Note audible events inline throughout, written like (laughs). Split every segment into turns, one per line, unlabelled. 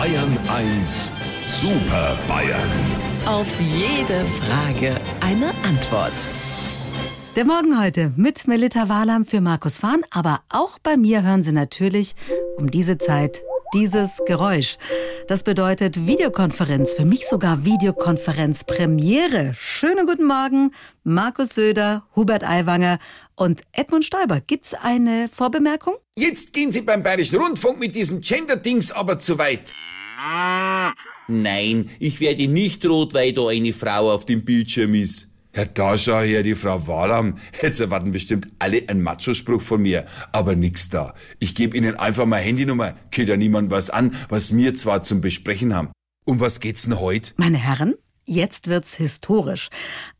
Bayern 1 Super Bayern.
Auf jede Frage eine Antwort.
Der Morgen heute mit Melita Wahlam für Markus Fahn, aber auch bei mir hören Sie natürlich um diese Zeit dieses Geräusch. Das bedeutet Videokonferenz, für mich sogar Videokonferenz Premiere. Schönen guten Morgen, Markus Söder, Hubert Aiwanger und Edmund Stoiber. Gibt's eine Vorbemerkung?
Jetzt gehen Sie beim Bayerischen Rundfunk mit diesem Gender-Dings aber zu weit.
Nein, ich werde nicht rot, weil da eine Frau auf dem Bildschirm ist.
Ja, da schau her, die Frau Wahlam. Jetzt erwarten bestimmt alle einen Macho-Spruch von mir. Aber nix da. Ich gebe Ihnen einfach mal Handynummer. Geht ja niemand was an, was wir zwar zum Besprechen haben. Um was geht's denn heute?
Meine Herren, jetzt wird's historisch.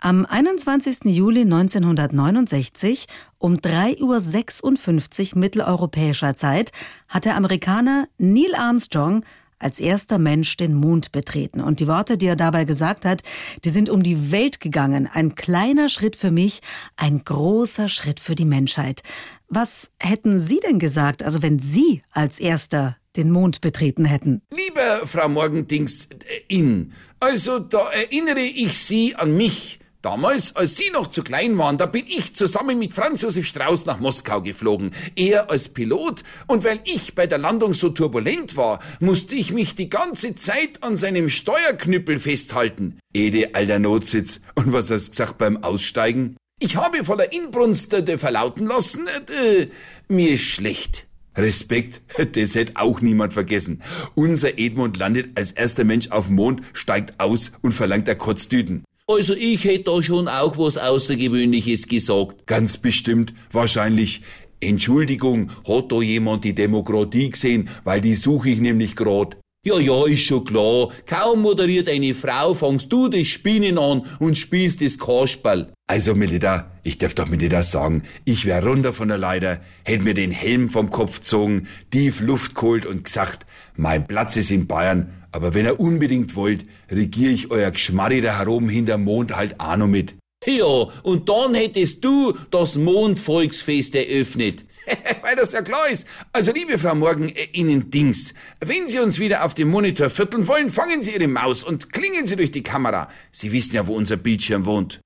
Am 21. Juli 1969 um 3.56 Uhr mitteleuropäischer Zeit hat der Amerikaner Neil Armstrong als erster Mensch den Mond betreten. Und die Worte, die er dabei gesagt hat, die sind um die Welt gegangen. Ein kleiner Schritt für mich, ein großer Schritt für die Menschheit. Was hätten Sie denn gesagt, also wenn Sie als erster den Mond betreten hätten?
Liebe Frau Morgendings, äh, in. Also da erinnere ich Sie an mich. Damals, als Sie noch zu klein waren, da bin ich zusammen mit Franz Josef Strauß nach Moskau geflogen. Er als Pilot. Und weil ich bei der Landung so turbulent war, musste ich mich die ganze Zeit an seinem Steuerknüppel festhalten. Ede, alter Notsitz. Und was hast du gesagt beim Aussteigen? Ich habe voller Inbrunst äh, verlauten lassen, äh, mir ist schlecht. Respekt, (laughs) das hätte auch niemand vergessen. Unser Edmund landet als erster Mensch auf dem Mond, steigt aus und verlangt der Kotztüten.
Also ich hätte da schon auch was Außergewöhnliches gesagt.
Ganz bestimmt, wahrscheinlich. Entschuldigung, hat da jemand die Demokratie gesehen, weil die suche ich nämlich grad.
Ja, ja, ist schon klar. Kaum moderiert eine Frau, fangst du das Spinnen an und spielst das Kasperl.
Also, Melita, ich darf doch Melita sagen, ich wär runter von der Leiter, hätt mir den Helm vom Kopf gezogen, tief Luft geholt und gesagt, mein Platz ist in Bayern, aber wenn ihr unbedingt wollt, regier ich euer Geschmarri da herum hinterm Mond halt auch noch mit.
Ja, und dann hättest du das Mondvolksfest eröffnet. (laughs)
Weil das ja klar ist. Also, liebe Frau Morgen, äh, Ihnen Dings. Wenn Sie uns wieder auf dem Monitor vierteln wollen, fangen Sie Ihre Maus und klingen Sie durch die Kamera. Sie wissen ja, wo unser Bildschirm wohnt.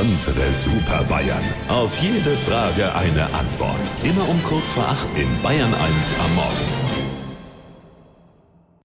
Unsere Super Bayern. Auf jede Frage eine Antwort. Immer um kurz vor acht in Bayern 1 am Morgen.